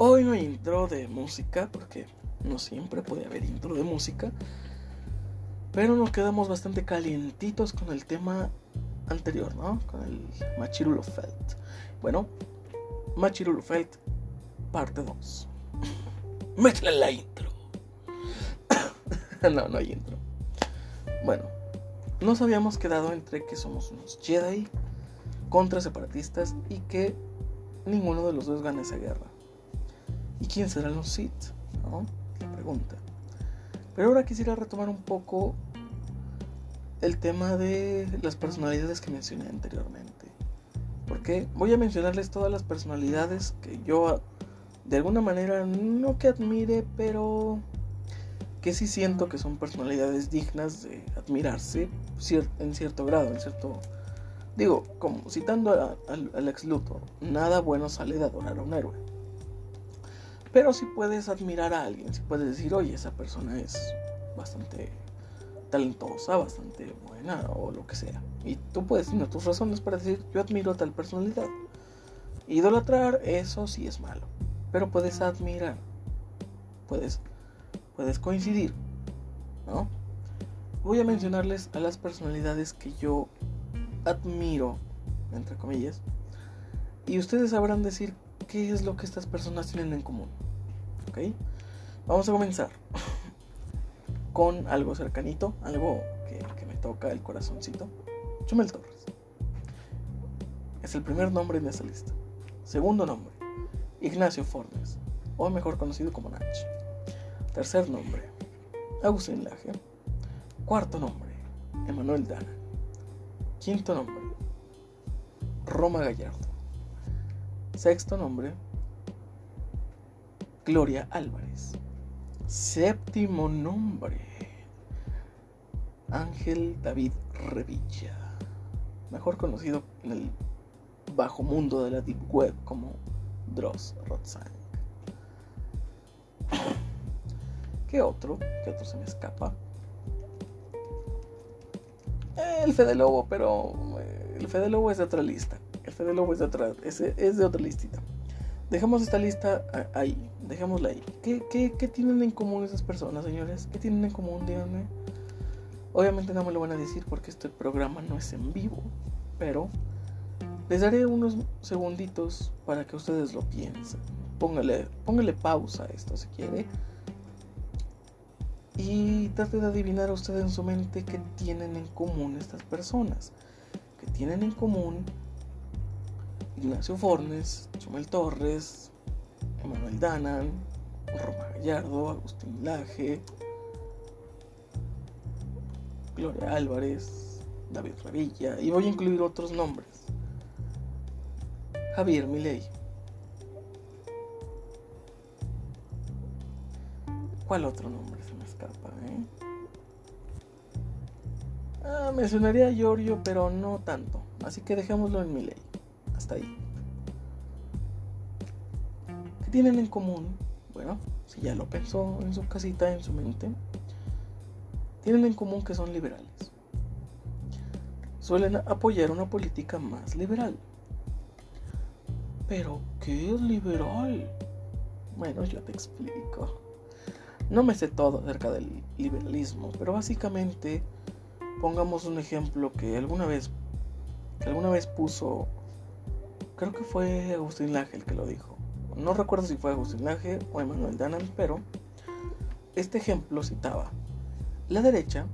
Hoy no hay intro de música, porque no siempre puede haber intro de música. Pero nos quedamos bastante calientitos con el tema anterior, ¿no? Con el Machirulo Felt. Bueno, Machirulo Felt, parte 2. Métele la intro. no, no hay intro. Bueno, nos habíamos quedado entre que somos unos Jedi contra separatistas y que ninguno de los dos gana esa guerra. ¿Y quién serán los Sith? ¿No? La pregunta. Pero ahora quisiera retomar un poco el tema de las personalidades que mencioné anteriormente. Porque voy a mencionarles todas las personalidades que yo de alguna manera no que admire, pero que sí siento que son personalidades dignas de admirarse en cierto grado, en cierto... Digo, como citando al ex Luthor, nada bueno sale de adorar a un héroe. Pero si puedes admirar a alguien, si puedes decir, oye, esa persona es bastante talentosa, bastante buena o lo que sea. Y tú puedes tener tus razones para decir, yo admiro a tal personalidad. Idolatrar, eso sí es malo. Pero puedes admirar. Puedes, puedes coincidir. ¿No? Voy a mencionarles a las personalidades que yo admiro, entre comillas. Y ustedes sabrán decir qué es lo que estas personas tienen en común. Vamos a comenzar con algo cercanito, algo que, me toca el corazoncito. Chumel Torres. Es el primer nombre de esta lista. Segundo nombre, Ignacio Fornes, o mejor conocido como Nach. Tercer nombre, Agustín Laje. Cuarto nombre, Emanuel Dana. Quinto nombre, Roma Gallardo. Sexto nombre, Gloria Álvarez. Séptimo nombre, Ángel David Revilla, mejor conocido en el bajo mundo de la Deep Web como Dross Rotzang. ¿Qué otro? ¿Qué otro se me escapa? El Fede Lobo, pero eh, el Fede Lobo es de otra lista. Fede Lobo es de otra, es, de otra listita. Dejamos esta lista ahí, dejémosla ahí. ¿Qué, ¿Qué, tienen en común esas personas, señores? ¿Qué tienen en común? Díganme. Obviamente no me lo van a decir porque este programa no es en vivo, pero les daré unos segunditos para que ustedes lo piensen. Póngale, póngale pausa a esto si quiere. Y trate de adivinar a usted en su mente qué tienen en común estas personas. ¿Qué tienen en común Ignacio Fornes, Chumel Torres, Emanuel Danan, Roma Gallardo, Agustín Laje, Gloria Álvarez, David Revilla, y voy a incluir otros nombres. Javier Milei. ¿Cuál otro nombre se me escapa? Eh? Ah, mencionaría a Giorgio, pero no tanto. Así que dejémoslo en Milei. Hasta ahí. ¿Qué tienen en común? Bueno, si ya lo pensó en su casita, en su mente, tienen en común que son liberales. Suelen apoyar una política más liberal. Pero, ¿qué es liberal? Bueno, yo te explico. No me sé todo acerca del liberalismo, pero básicamente pongamos un ejemplo que alguna vez que alguna vez puso creo que fue Agustín Laje el que lo dijo. No recuerdo si fue Agustín Laje o Emanuel Danan, pero este ejemplo citaba, la derecha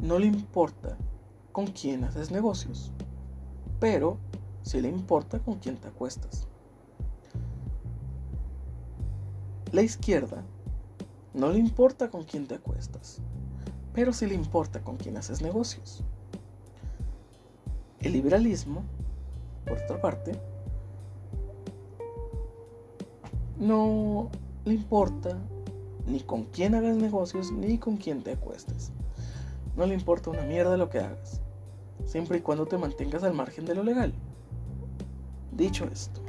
no le importa con quién haces negocios, pero sí le importa con quién te acuestas. La izquierda no le importa con quién te acuestas, pero sí le importa con quién haces negocios. El liberalismo por otra parte, no le importa ni con quién hagas negocios ni con quién te acuestes. No le importa una mierda lo que hagas, siempre y cuando te mantengas al margen de lo legal. Dicho esto,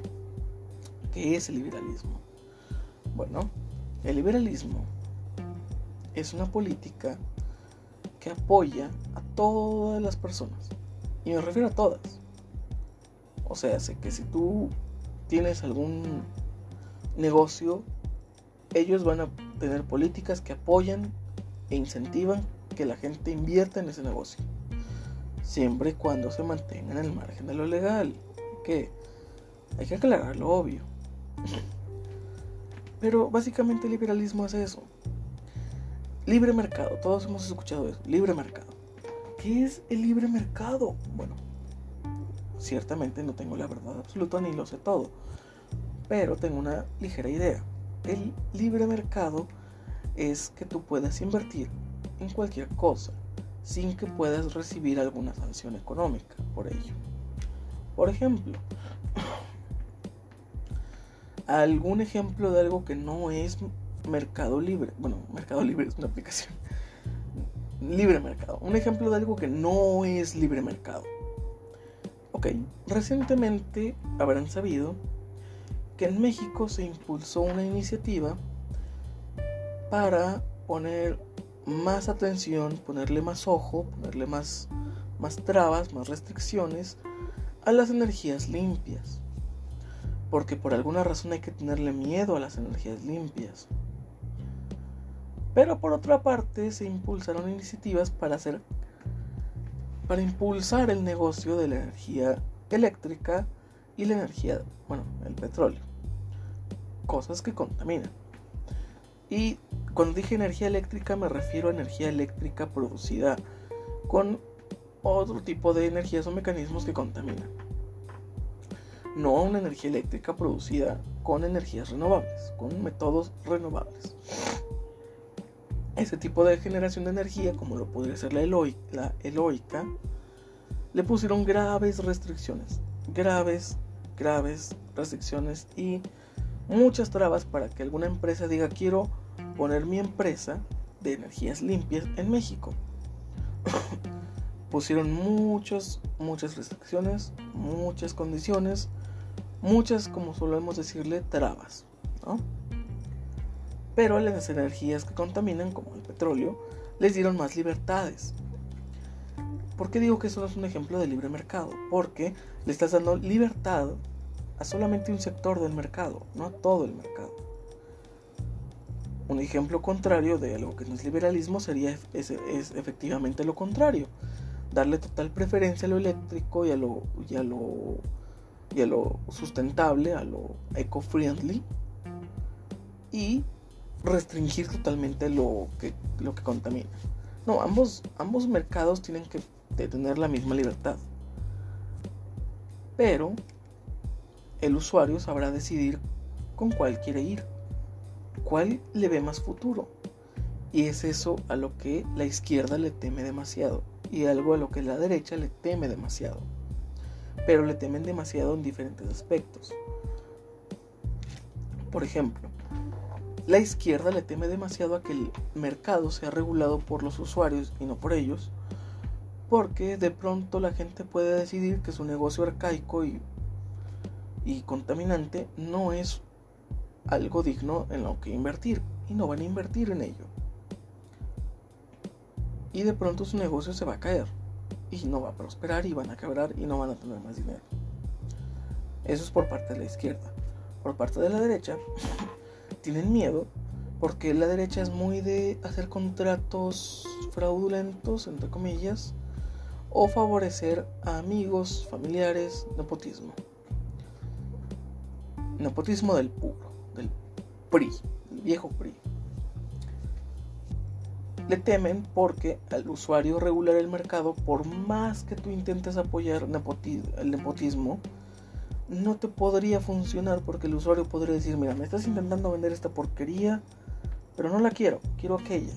¿qué es el liberalismo? Bueno, el liberalismo es una política que apoya a todas las personas. Y me refiero a todas. O sea, sé que si tú tienes algún negocio, ellos van a tener políticas que apoyan e incentivan que la gente invierta en ese negocio. Siempre y cuando se mantengan en el margen de lo legal. Que hay que aclarar lo obvio. Pero básicamente el liberalismo es eso. Libre mercado, todos hemos escuchado eso. Libre mercado. ¿Qué es el libre mercado? Bueno, ciertamente no tengo la verdad absoluta ni lo sé todo. Pero tengo una ligera idea. El libre mercado es que tú puedas invertir en cualquier cosa sin que puedas recibir alguna sanción económica por ello. Por ejemplo, algún ejemplo de algo que no es Mercado Libre. Bueno, Mercado Libre es una aplicación. Libre Mercado. Un ejemplo de algo que no es libre mercado. Ok, recientemente habrán sabido que en México se impulsó una iniciativa para poner más atención, ponerle más ojo, ponerle más, más trabas, más restricciones a las energías limpias. Porque por alguna razón hay que tenerle miedo a las energías limpias. Pero por otra parte se impulsaron iniciativas para hacer para impulsar el negocio de la energía eléctrica y la energía, bueno, el petróleo. Cosas que contaminan. Y cuando dije energía eléctrica me refiero a energía eléctrica producida con otro tipo de energías o mecanismos que contaminan. No a una energía eléctrica producida con energías renovables, con métodos renovables. Ese tipo de generación de energía, como lo podría ser la, la eloica, le pusieron graves restricciones, graves, graves restricciones y muchas trabas para que alguna empresa diga quiero poner mi empresa de energías limpias en México. Pusieron muchas, muchas restricciones, muchas condiciones, muchas, como solemos decirle, trabas. Pero las energías que contaminan, como el petróleo, les dieron más libertades. ¿Por qué digo que eso es un ejemplo de libre mercado? Porque le estás dando libertad a solamente un sector del mercado, no a todo el mercado. Un ejemplo contrario de algo que no es liberalismo sería es, efectivamente lo contrario. Darle total preferencia a lo eléctrico y a lo, y a lo, y a lo sustentable, a lo eco-friendly. Y restringir totalmente lo que, lo que contamina. No, ambos, ambos mercados tienen que tener la misma libertad. Pero el usuario sabrá decidir con cuál quiere ir cuál le ve más futuro. Y es eso a lo que la izquierda le teme demasiado y algo a lo que la derecha le teme demasiado. Pero le temen demasiado en diferentes aspectos. Por ejemplo, la izquierda le teme demasiado a que el mercado sea regulado por los usuarios y no por ellos, porque de pronto la gente puede decidir que su negocio arcaico y, y contaminante no es algo digno en lo que invertir y no van a invertir en ello. Y de pronto su negocio se va a caer y no va a prosperar y van a quebrar y no van a tener más dinero. Eso es por parte de la izquierda. Por parte de la derecha, tienen miedo porque la derecha es muy de hacer contratos fraudulentos, entre comillas, o favorecer a amigos, familiares, nepotismo. Nepotismo del puro del PRI, el viejo PRI. Le temen porque al usuario regular el mercado, por más que tú intentes apoyar el nepotismo, no te podría funcionar porque el usuario podría decir, mira, me estás intentando vender esta porquería, pero no la quiero, quiero aquella.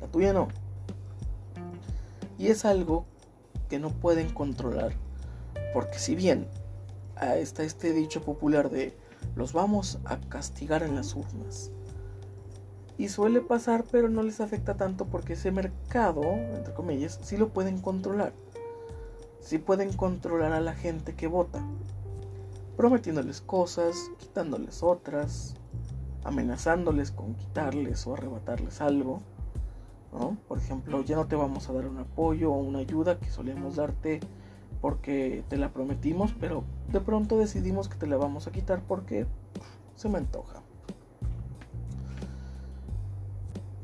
La tuya no. Y es algo que no pueden controlar. Porque si bien está este dicho popular de los vamos a castigar en las urnas. Y suele pasar, pero no les afecta tanto porque ese mercado, entre comillas, sí lo pueden controlar. Sí pueden controlar a la gente que vota. Prometiéndoles cosas, quitándoles otras, amenazándoles con quitarles o arrebatarles algo. Por ejemplo, ya no te vamos a dar un apoyo o una ayuda que solemos darte porque te la prometimos, pero de pronto decidimos que te la vamos a quitar porque se me antoja.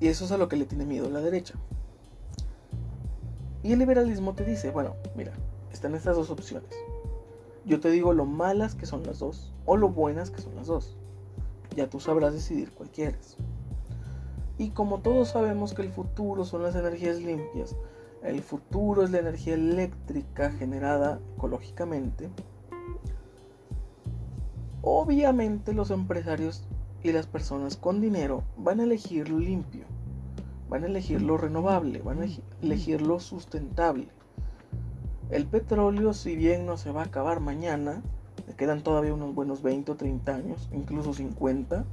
Y eso es a lo que le tiene miedo la derecha. Y el liberalismo te dice, bueno, mira, están estas dos opciones. Yo te digo lo malas que son las dos o lo buenas que son las dos. Ya tú sabrás decidir cuál. Y como todos sabemos que el futuro son las energías limpias, el futuro es la energía eléctrica generada ecológicamente, obviamente los empresarios y las personas con dinero van a elegir lo limpio, van a elegir lo renovable, van a elegir lo sustentable. El petróleo, si bien no se va a acabar mañana, le quedan todavía unos buenos 20 o 30 años, incluso 50,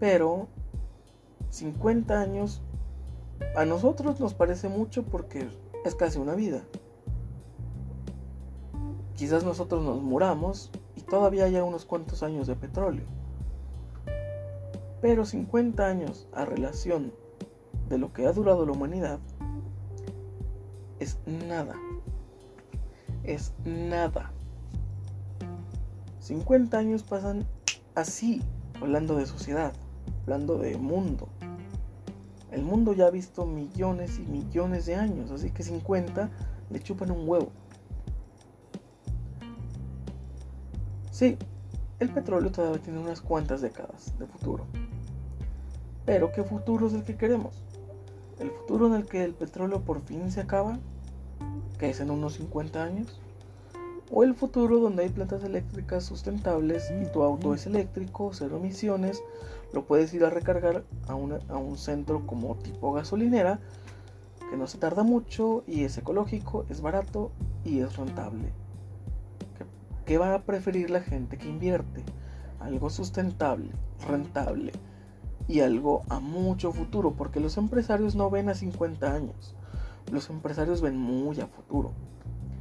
pero 50 años a nosotros nos parece mucho porque es casi una vida. Quizás nosotros nos muramos y todavía haya unos cuantos años de petróleo. Pero 50 años a relación de lo que ha durado la humanidad es nada. Es nada. 50 años pasan así, hablando de sociedad, hablando de mundo. El mundo ya ha visto millones y millones de años, así que 50 le chupan un huevo. Sí, el petróleo todavía tiene unas cuantas décadas de futuro. Pero ¿qué futuro es el que queremos? ¿El futuro en el que el petróleo por fin se acaba? ¿Que es en unos 50 años? ¿O el futuro donde hay plantas eléctricas sustentables y tu auto es eléctrico, cero emisiones, lo puedes ir a recargar a, un centro como tipo gasolinera, que no se tarda mucho y es ecológico, es barato y es rentable. ¿Qué, va a preferir la gente que invierte? Algo sustentable, rentable y algo a mucho futuro, porque los empresarios no ven a 50 años, los empresarios ven muy a futuro.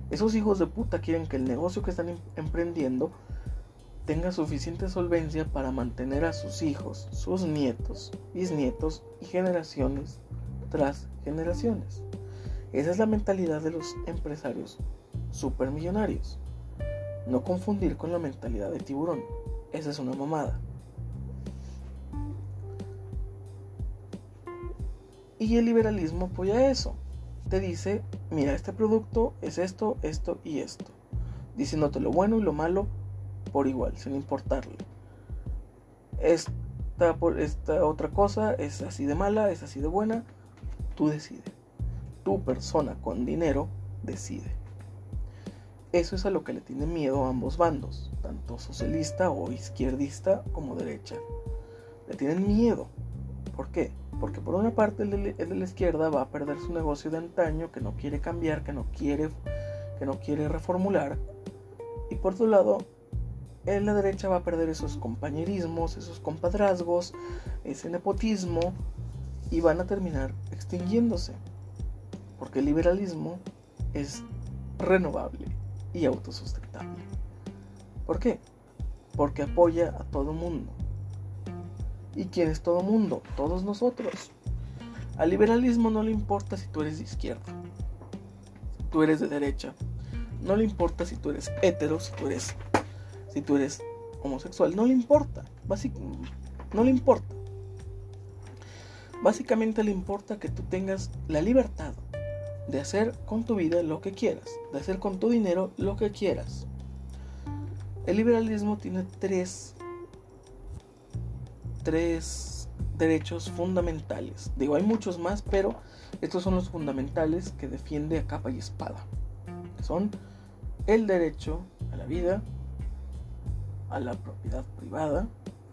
Esos hijos de puta quieren que el negocio que están em-, emprendiendo tenga suficiente solvencia para mantener a sus hijos, sus nietos, bisnietos y generaciones tras generaciones. Esa es la mentalidad de los empresarios supermillonarios. No confundir con la mentalidad de tiburón. Esa es una mamada. Y el liberalismo apoya eso. Te dice, mira, este producto es esto, esto y esto. Diciéndote lo bueno y lo malo por igual, sin importarle. Esta, esta otra cosa es así de mala, es así de buena, tú decides. Tu persona con dinero decide. Eso es a lo que le tienen miedo a ambos bandos, tanto socialista o izquierdista como derecha. Le tienen miedo. ¿Por qué? Porque por una parte el de, la izquierda va a perder su negocio de antaño, que no quiere cambiar, que no quiere, que no quiere reformular. Y por otro lado, en la derecha va a perder esos compañerismos, esos compadrazgos, ese nepotismo y van a terminar extinguiéndose. Porque el liberalismo es renovable y autosustentable. ¿Por qué? Porque apoya a todo mundo. ¿Y quién es todo mundo? Todos nosotros. Al liberalismo no le importa si tú eres de izquierda, tú eres de derecha, no le importa si tú eres hetero, si tú eres si tú eres homosexual, no le importa. no le importa. Básicamente le importa que tú tengas la libertad de hacer con tu vida lo que quieras, de hacer con tu dinero lo que quieras. El liberalismo tiene tres, tres derechos fundamentales. Digo, hay muchos más, pero estos son los fundamentales que defiende a capa y espada. son el derecho a la vida, a la propiedad privada.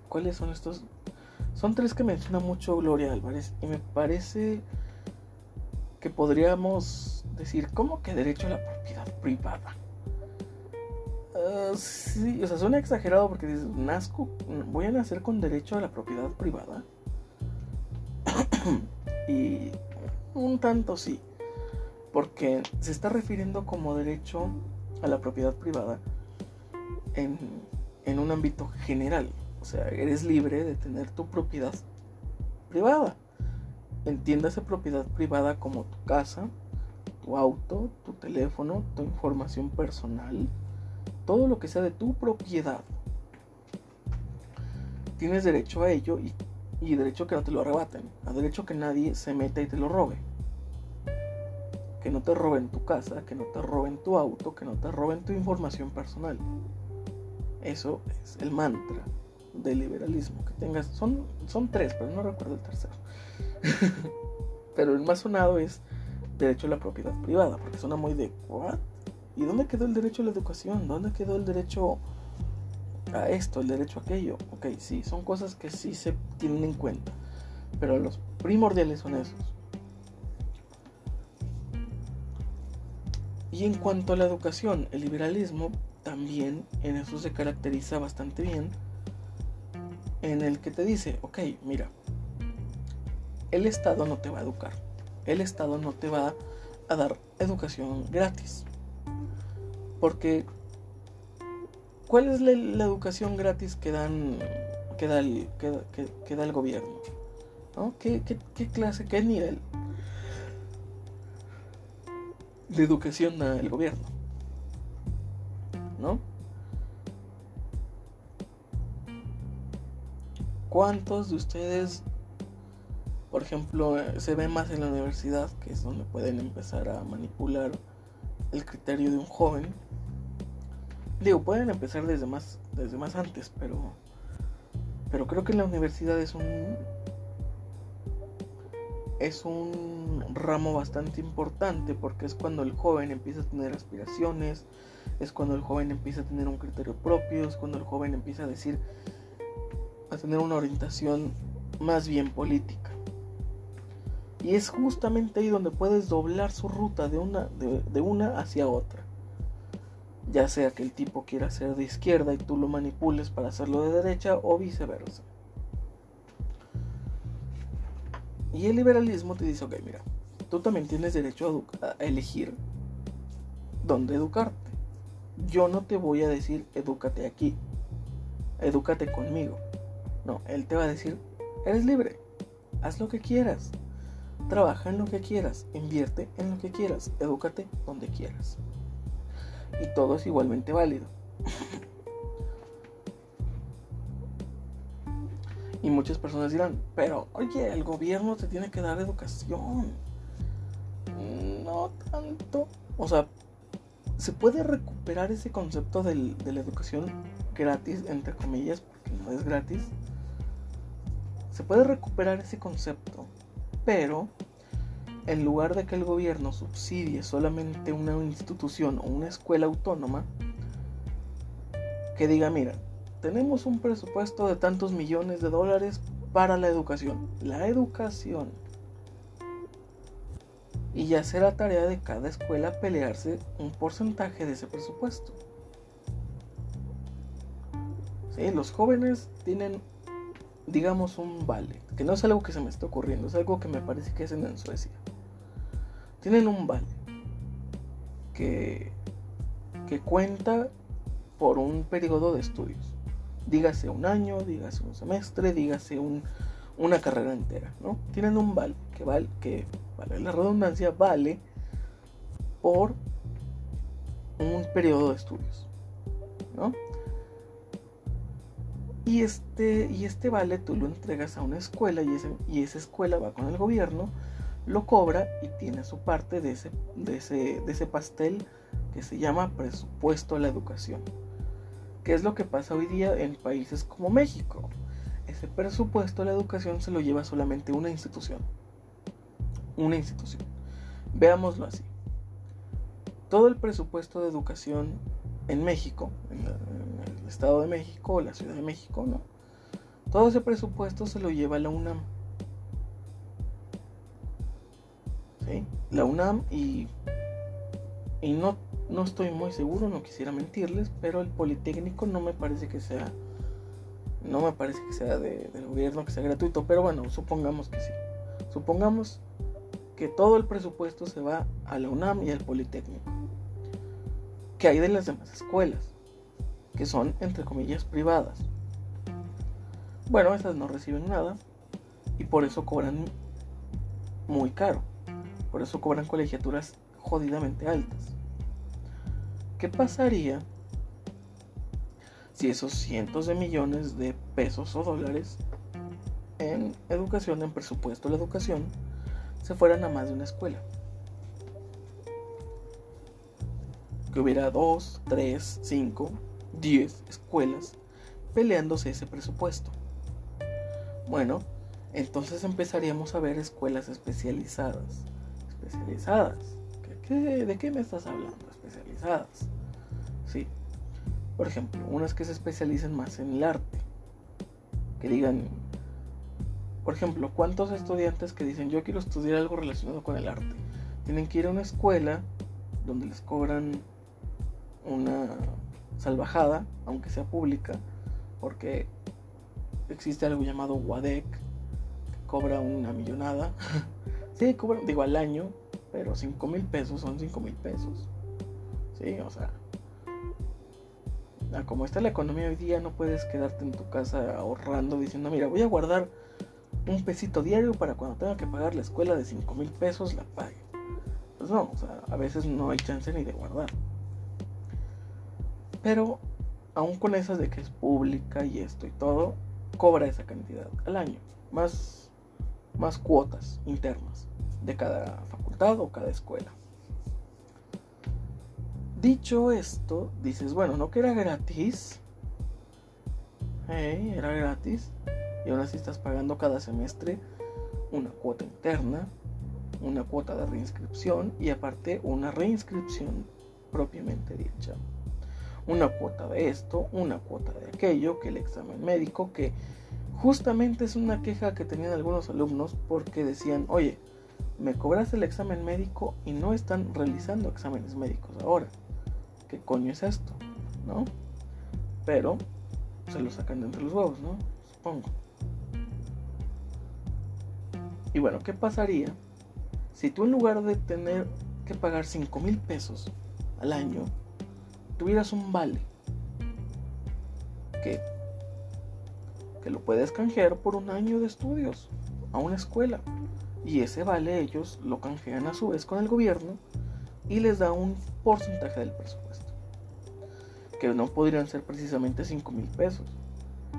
¿Cuáles son estos? Son tres que menciona mucho Gloria Álvarez y me parece que podríamos decir, ¿cómo que derecho a la propiedad privada? Uh, sí, o sea, suena exagerado porque dices, nazco, voy a nacer con derecho a la propiedad privada. y un tanto sí, porque se está refiriendo como derecho a la propiedad privada en en un ámbito general. O sea, eres libre de tener tu propiedad privada. Entiéndase propiedad privada como tu casa, tu auto, tu teléfono, tu información personal, todo lo que sea de tu propiedad. tienes derecho a ello y, derecho a que no te lo arrebaten, a derecho a que nadie se meta y te lo robe. Que no te roben tu casa, que no te roben tu auto, que no te roben tu información personal. Eso es el mantra del liberalismo. Que tengas, son, son tres, pero no recuerdo el tercero. pero el más sonado es derecho a la propiedad privada, porque suena muy de ¿what? ¿Y dónde quedó el derecho a la educación? ¿Dónde quedó el derecho a esto, el derecho a aquello? Ok, sí, son cosas que sí se tienen en cuenta, pero los primordiales son esos. Y en cuanto a la educación, el liberalismo también en eso se caracteriza bastante bien, en el que te dice, ok, mira, el Estado no te va a educar, el Estado no te va a dar educación gratis. Porque, ¿cuál es la, educación gratis que dan que da el, que, da el gobierno? ¿no? ¿Qué, clase, qué nivel de educación da el gobierno? ¿No? ¿Cuántos de ustedes por ejemplo, se ve más en la universidad, que es donde pueden empezar a manipular el criterio de un joven. Digo, pueden empezar desde más, desde más antes, pero, pero creo que la universidad es un, es un ramo bastante importante porque es cuando el joven empieza a tener aspiraciones, es cuando el joven empieza a tener un criterio propio, es cuando el joven empieza a decir, a tener una orientación más bien política. Y es justamente ahí donde puedes doblar su ruta de una, de, una hacia otra. Ya sea que el tipo quiera ser de izquierda y tú lo manipules para hacerlo de derecha o viceversa. Y el liberalismo te dice, ok, mira, tú también tienes derecho a, a elegir dónde educarte. Yo no te voy a decir, edúcate aquí, edúcate conmigo. No, él te va a decir, eres libre, haz lo que quieras. Trabaja en lo que quieras, invierte en lo que quieras, edúcate donde quieras. Y todo es igualmente válido. y muchas personas dirán, pero oye, el gobierno te tiene que dar educación. No tanto. O sea, se puede recuperar ese concepto de la educación gratis, entre comillas, porque no es gratis. Se puede recuperar ese concepto pero en lugar de que el gobierno subsidie solamente una institución o una escuela autónoma, que diga, mira, tenemos un presupuesto de tantos millones de dólares para la educación. La educación. Y ya será tarea de cada escuela pelearse un porcentaje de ese presupuesto. Sí, los jóvenes tienen digamos, un vale, que no es algo que se me está ocurriendo, es algo que me parece que hacen en Suecia. Tienen un vale que, que cuenta por un periodo de estudios. Dígase un año, dígase un semestre, dígase un, una carrera entera, ¿no? Tienen un vale que vale, que vale la redundancia, vale por un periodo de estudios, ¿no? Y este, y este vale tú lo entregas a una escuela y, y esa escuela va con el gobierno, lo cobra y tiene su parte de ese, de ese, de ese pastel que se llama presupuesto a la educación. ¿Qué es lo que pasa hoy día en países como México? Ese presupuesto a la educación se lo lleva solamente una institución. Una institución. Veámoslo así. Todo el presupuesto de educación en México, en, el Estado de México la Ciudad de México, ¿no? Todo ese presupuesto se lo lleva la UNAM. La UNAM y, y no, no estoy muy seguro, no quisiera mentirles, pero el Politécnico no me parece que sea, no me parece que sea de, del gobierno, que sea gratuito, pero bueno, supongamos que sí. Supongamos que todo el presupuesto se va a la UNAM y al Politécnico. ¿Qué hay de las demás escuelas? Que son, entre comillas, privadas. Bueno, esas no reciben nada y por eso cobran muy caro. Por eso cobran colegiaturas jodidamente altas. ¿Qué pasaría si esos cientos de millones de pesos o dólares en educación, en presupuesto de la educación, se fueran a más de una escuela. Que hubiera dos, tres, cinco, diez escuelas peleándose ese presupuesto. Bueno, entonces empezaríamos a ver escuelas especializadas. Especializadas. de qué me estás hablando? Especializadas. Sí. Por ejemplo, unas que se especialicen más en el arte. Que digan, por ejemplo, ¿cuántos estudiantes que dicen yo quiero estudiar algo relacionado con el arte? Tienen que ir a una escuela donde les cobran una salvajada, aunque sea pública, porque existe algo llamado WADEC, que cobra una millonada. sí, cobra, digo, al año, pero 5 mil pesos son 5 mil pesos. Sí, o sea, como está la economía hoy día, no puedes quedarte en tu casa ahorrando diciendo, mira, voy a guardar un pesito diario para cuando tenga que pagar la escuela de 5 mil pesos la pague. Pues no, o sea, a veces no hay chance ni de guardar. Pero aún con esas de que es pública y esto y todo, cobra esa cantidad al año, más, más cuotas internas de cada facultad o cada escuela. Dicho esto, dices, bueno, no que era gratis. era gratis. Y aún así estás pagando cada semestre una cuota interna, una cuota de reinscripción y aparte una reinscripción propiamente dicha una cuota de esto, una cuota de aquello, que el examen médico, que justamente es una queja que tenían algunos alumnos porque decían, oye, me cobras el examen médico y no están realizando exámenes médicos ahora. ¿Qué coño es esto? ¿No? Pero se lo sacan de entre los huevos, ¿no? Supongo. Y bueno, ¿qué pasaría si tú en lugar de tener que pagar 5 mil pesos al año, tuvieras un vale que, que lo puedes canjear por un año de estudios a una escuela. Y ese vale ellos lo canjean a su vez con el gobierno y les da un porcentaje del presupuesto. Que no podrían ser precisamente 5 mil pesos.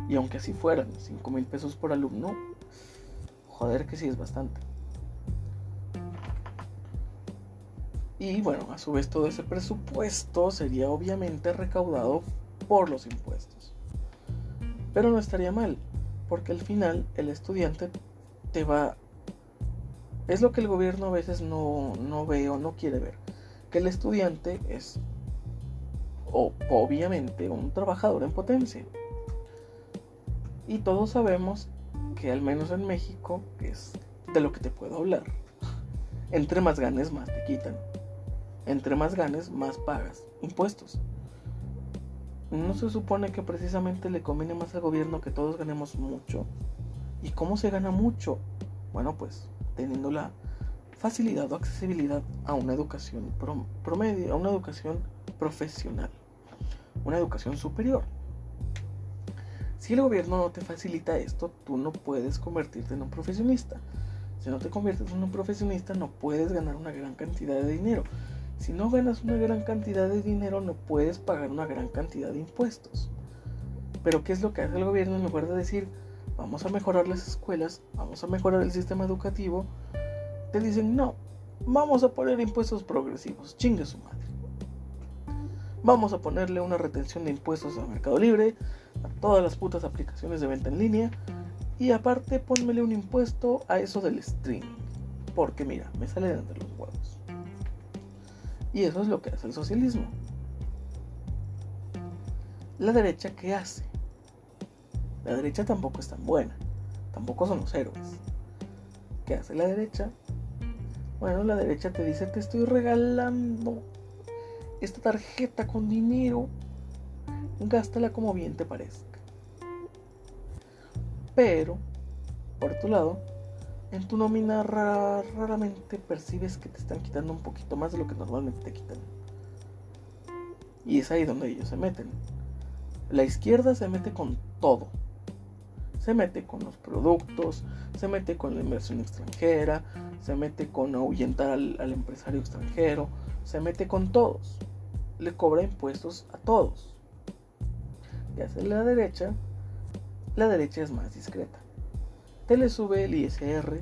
Y aunque así fueran 5 mil pesos por alumno, joder que sí es bastante. Y bueno, a su vez todo ese presupuesto sería obviamente recaudado por los impuestos. Pero no estaría mal, porque al final el estudiante te va... Es lo que el gobierno a veces no, no ve o no quiere ver. Que el estudiante es obviamente un trabajador en potencia. Y todos sabemos que al menos en México, es de lo que te puedo hablar, entre más ganes más te quitan. Entre más ganes, más pagas impuestos. ¿No se supone que precisamente le conviene más al gobierno que todos ganemos mucho? ¿Y cómo se gana mucho? Bueno, pues teniendo la facilidad o accesibilidad a una educación promedio, a una educación profesional, una educación superior. Si el gobierno no te facilita esto, tú no puedes convertirte en un profesionista. Si no te conviertes en un profesionista, no puedes ganar una gran cantidad de dinero. Si no ganas una gran cantidad de dinero, no puedes pagar una gran cantidad de impuestos. Pero ¿qué es lo que hace el gobierno en lugar de decir, vamos a mejorar las escuelas, vamos a mejorar el sistema educativo? Te dicen, no, vamos a poner impuestos progresivos, chingue su madre. Vamos a ponerle una retención de impuestos al Mercado Libre, a todas las putas aplicaciones de venta en línea, y aparte pónmele un impuesto a eso del streaming. Porque mira, me sale de entre los huevos. Y eso es lo que hace el socialismo. La derecha, ¿qué hace? La derecha tampoco es tan buena. Tampoco son los héroes. ¿Qué hace la derecha? Bueno, la derecha te dice, te estoy regalando esta tarjeta con dinero. Gástala como bien te parezca. Pero, por otro lado, en tu nómina raramente percibes que te están quitando un poquito más de lo que normalmente te quitan. Y es ahí donde ellos se meten. La izquierda se mete con todo. Se mete con los productos, se mete con la inversión extranjera, se mete con ahuyentar al, empresario extranjero, se mete con todos. Le cobra impuestos a todos. que hace la derecha, la derecha es más discreta. Te le sube el ISR,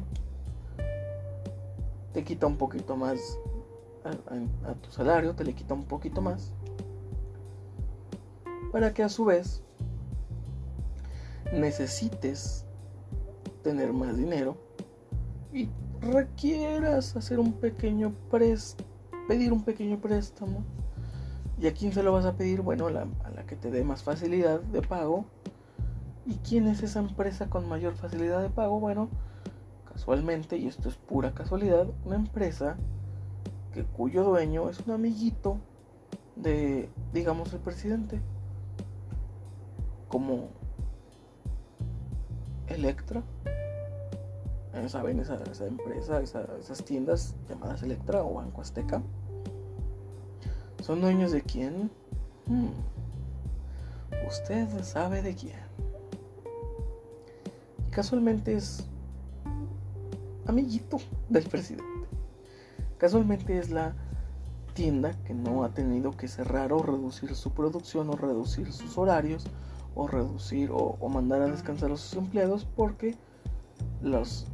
te quita un poquito más a, tu salario, te le quita un poquito más, para que a su vez necesites tener más dinero y requieras hacer un pequeño préstamo, pedir un pequeño préstamo. ¿Y a quién se lo vas a pedir? Bueno, a la que te dé más facilidad de pago. ¿Y quién es esa empresa con mayor facilidad de pago? Bueno, casualmente, y esto es pura casualidad, una empresa que cuyo dueño es un amiguito de, digamos, el presidente. Como Electra. ¿Saben? Esa, esa empresa, esas tiendas llamadas Electra o Banco Azteca. ¿Son dueños de quién? Hmm. Usted sabe de quién. Casualmente es amiguito del presidente. Casualmente es la tienda que no ha tenido que cerrar o reducir su producción o reducir sus horarios o reducir o, mandar a descansar a sus empleados porque los,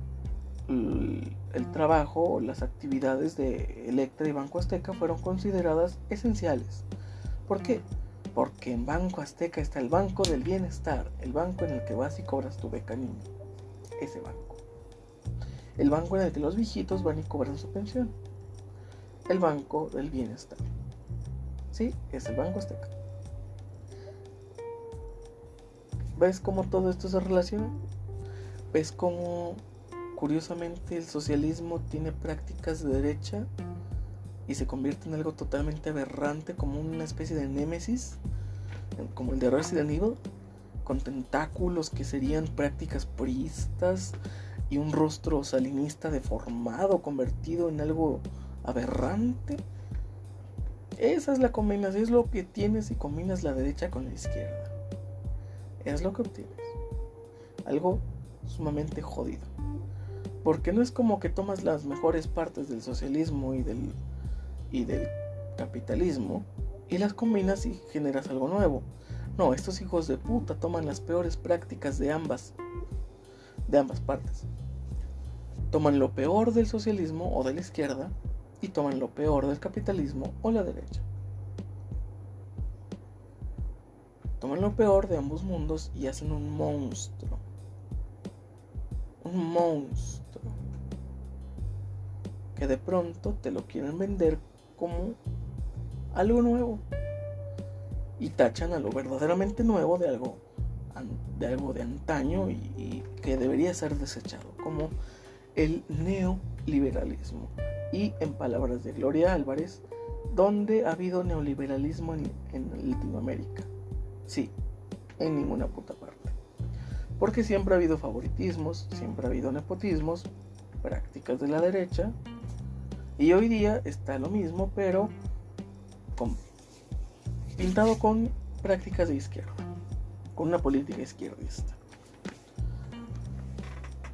el, trabajo o las actividades de Electra y Banco Azteca fueron consideradas esenciales. ¿Por qué? Porque en Banco Azteca está el Banco del Bienestar, el banco en el que vas y cobras tu beca niño. Ese banco. El banco en el que los viejitos van y cobran su pensión. El Banco del Bienestar. Sí, es el Banco Azteca. ¿Ves cómo todo esto se relaciona? ¿Ves cómo curiosamente el socialismo tiene prácticas de derecha y se convierte en algo totalmente aberrante como una especie de némesis, como el de Resident Evil, con tentáculos que serían prácticas puristas y un rostro salinista deformado, convertido en algo aberrante? Esa es la combinación, es lo que tienes si combinas la derecha con la izquierda es lo que obtienes. Algo sumamente jodido. Porque no es como que tomas las mejores partes del socialismo y del, y del capitalismo y las combinas y generas algo nuevo. No, estos hijos de puta toman las peores prácticas de ambas, de ambas partes. Toman lo peor del socialismo o de la izquierda y toman lo peor del capitalismo o la derecha. toman lo peor de ambos mundos y hacen un monstruo. Un monstruo. Que de pronto te lo quieren vender como algo nuevo. Y tachan a lo verdaderamente nuevo de algo de algo de antaño y, y que debería ser desechado, como el neoliberalismo. Y en palabras de Gloria Álvarez, ¿dónde ha habido neoliberalismo en, en Latinoamérica? Sí, en ninguna puta parte. Porque siempre ha habido favoritismos, siempre ha habido nepotismos, prácticas de la derecha. Y hoy día está lo mismo, pero pintado con prácticas de izquierda, con una política izquierdista.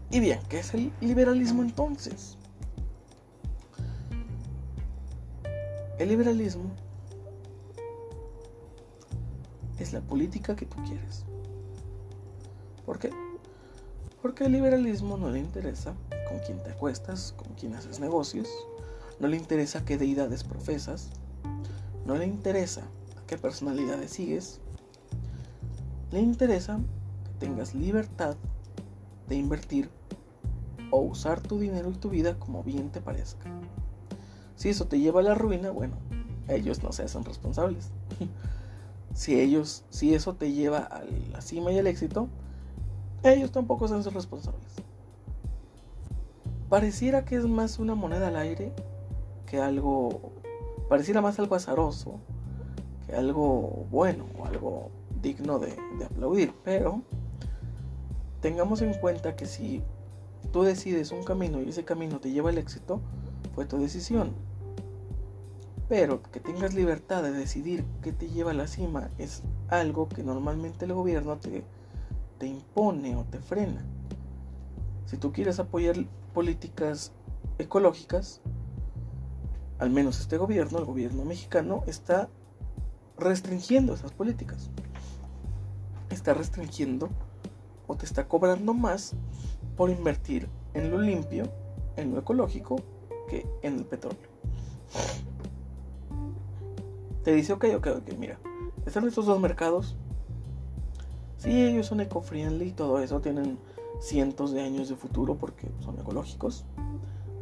Y bien, ¿qué es el liberalismo entonces? El liberalismo es la política que tú quieres. ¿Por qué? Porque el liberalismo no le interesa con quién te acuestas, con quién haces negocios, no le interesa qué deidades profesas, no le interesa qué personalidades sigues, le interesa que tengas libertad de invertir o usar tu dinero y tu vida como bien te parezca. Si eso te lleva a la ruina, bueno, ellos no se hacen responsables. si ellos, si eso te lleva a la cima y al éxito, ellos tampoco son responsables. Pareciera que es más una moneda al aire que algo, pareciera más algo azaroso que algo bueno o algo digno de, aplaudir, pero tengamos en cuenta que si tú decides un camino y ese camino te lleva al éxito, fue tu decisión. Pero que tengas libertad de decidir qué te lleva a la cima es algo que normalmente el gobierno te, te impone o te frena. Si tú quieres apoyar políticas ecológicas, al menos este gobierno, el gobierno mexicano, está restringiendo esas políticas. está restringiendo o te está cobrando más por invertir en lo limpio, en lo ecológico, que en el petróleo. Te dice, ok, ok, ok, mira, están estos dos mercados. Sí, ellos son eco-friendly y todo eso, tienen cientos de años de futuro porque son ecológicos.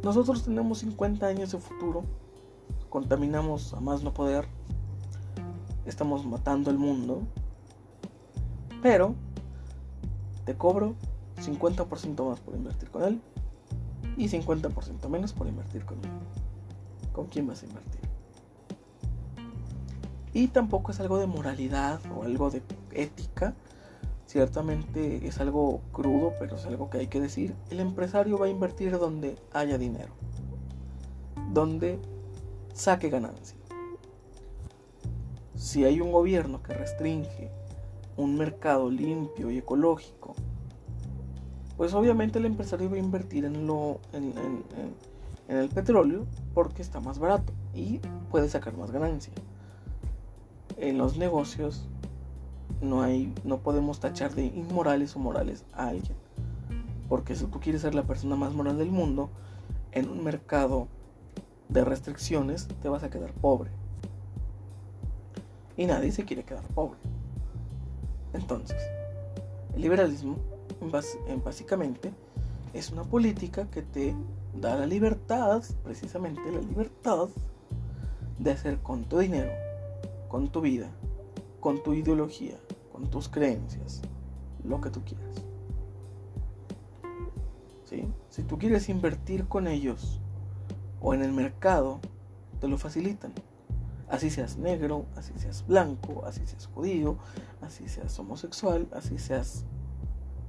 Nosotros tenemos 50 años de futuro, contaminamos a más no poder, estamos matando el mundo, pero te cobro 50% más por invertir con él y 50% menos por invertir conmigo. ¿Con quién vas a invertir? Y tampoco es algo de moralidad o algo de ética. Ciertamente es algo crudo, pero es algo que hay que decir. El empresario va a invertir donde haya dinero. Donde saque ganancia. Si hay un gobierno que restringe un mercado limpio y ecológico, pues obviamente el empresario va a invertir en, lo, en, el petróleo porque está más barato y puede sacar más ganancia. En los negocios no hay, no podemos tachar de inmorales o morales a alguien. Porque si tú quieres ser la persona más moral del mundo, en un mercado de restricciones te vas a quedar pobre. Y nadie se quiere quedar pobre. Entonces, el liberalismo básicamente es una política que te da la libertad, precisamente la libertad, de hacer con tu dinero, con tu vida, con tu ideología, con tus creencias, lo que tú quieras. Si tú quieres invertir con ellos o en el mercado, te lo facilitan. Así seas negro, así seas blanco, así seas judío, así seas homosexual, así seas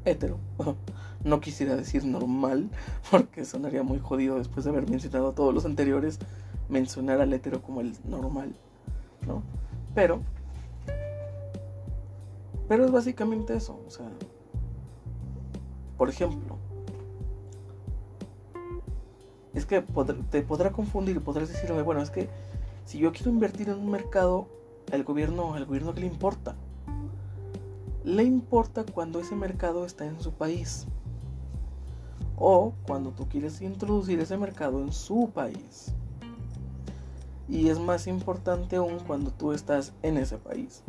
hetero. No quisiera decir normal, porque sonaría muy jodido después de haber mencionado todos los anteriores, mencionar al hetero como el normal, ¿no? Pero, pero es básicamente eso, o sea, por ejemplo, es que te podrá confundir, podrás decirme, bueno, es que si yo quiero invertir en un mercado, el gobierno, el gobierno que le importa, le importa cuando ese mercado está en su país o cuando tú quieres introducir ese mercado en su país. Y es más importante aún cuando tú estás en ese país.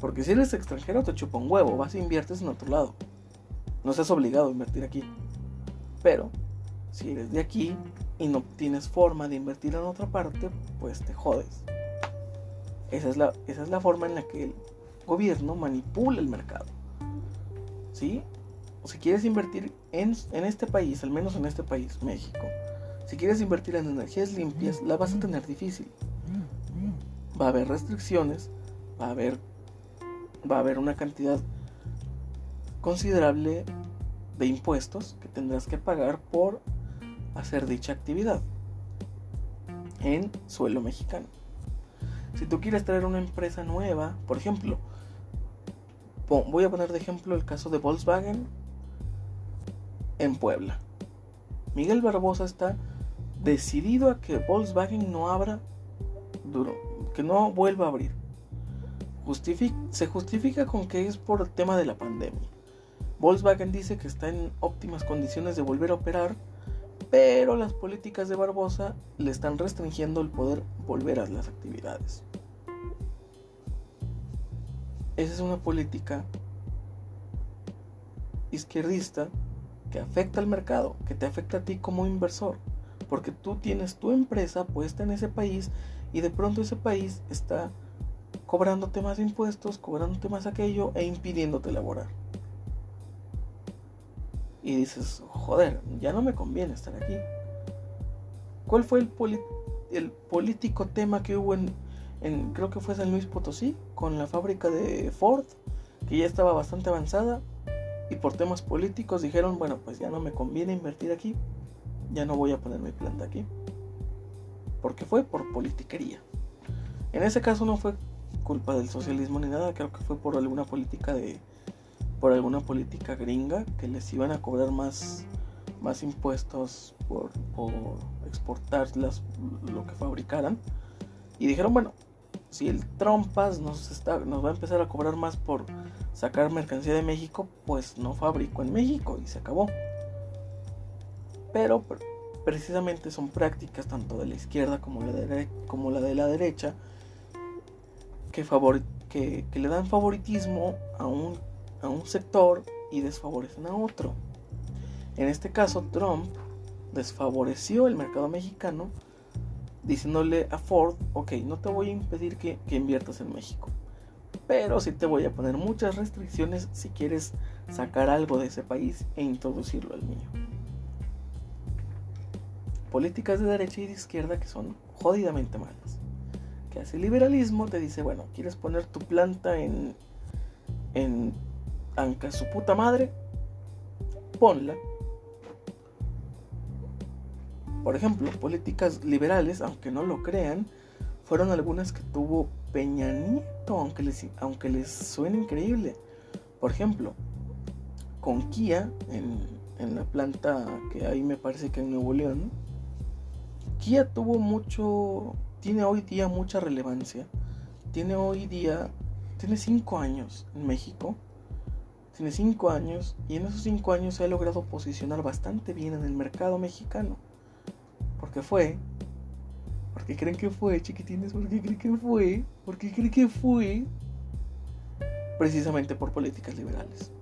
Porque si eres extranjero te chupa un huevo, vas e inviertes en otro lado. No estás obligado a invertir aquí. Pero si eres de aquí y no tienes forma de invertir en otra parte, pues te jodes. Esa es la, esa es la forma en la que el gobierno manipula el mercado. ¿Sí? O si quieres invertir en, este país, al menos en este país, México, si quieres invertir en energías limpias, la vas a tener difícil. Va a haber restricciones, va a haber, va a haber una cantidad considerable de impuestos que tendrás que pagar por hacer dicha actividad en suelo mexicano. Si tú quieres traer una empresa nueva, por ejemplo, voy a poner de ejemplo el caso de Volkswagen en Puebla. Miguel Barbosa está decidido a que Volkswagen no abra duro, que no vuelva a abrir. se justifica con que es por el tema de la pandemia. Volkswagen dice que está en óptimas condiciones de volver a operar, pero las políticas de Barbosa le están restringiendo el poder volver a las actividades. Esa es una política izquierdista que afecta al mercado, que te afecta a ti como inversor, porque tú tienes tu empresa puesta en ese país y de pronto ese país está cobrándote más impuestos, cobrándote más aquello e impidiéndote elaborar. Y dices, joder, ya no me conviene estar aquí. ¿Cuál fue el, el político tema que hubo en, creo que fue San Luis Potosí, con la fábrica de Ford, que ya estaba bastante avanzada, y por temas políticos dijeron, bueno, pues ya no me conviene invertir aquí, ya no voy a poner mi planta aquí, porque fue por politiquería. En ese caso no fue culpa del socialismo ni nada, creo que fue por alguna política de por alguna política gringa que les iban a cobrar más más impuestos por, por exportar las, lo que fabricaran y dijeron bueno si el Trompas nos, está, nos va a empezar a cobrar más por sacar mercancía de México, pues no fabrico en México y se acabó. Pero precisamente son prácticas tanto de la izquierda como la de, como la, de la derecha que, que, que, le dan favoritismo a un, a un sector y desfavorecen a otro. En este caso, Trump desfavoreció el mercado mexicano diciéndole a Ford, ok, no te voy a impedir que, inviertas en México, pero sí te voy a poner muchas restricciones si quieres sacar algo de ese país e introducirlo al mío. Políticas de derecha y de izquierda que son jodidamente malas. Que hace el liberalismo, te dice, bueno, quieres poner tu planta en, en Anca su puta madre, ponla por ejemplo, políticas liberales, aunque no lo crean, fueron algunas que tuvo Peña Nieto, aunque les, aunque les suene increíble. Por ejemplo, con Kia, en, en la planta que hay me parece que en Nuevo León, Kia tuvo mucho, tiene hoy día mucha relevancia. Tiene hoy día, tiene cinco años en México. Tiene cinco años y en esos cinco años se ha logrado posicionar bastante bien en el mercado mexicano. ¿Por qué fue? ¿Por qué creen que fue, chiquitines? ¿Por qué creen que fue? ¿Por qué creen que fue? Precisamente por políticas liberales.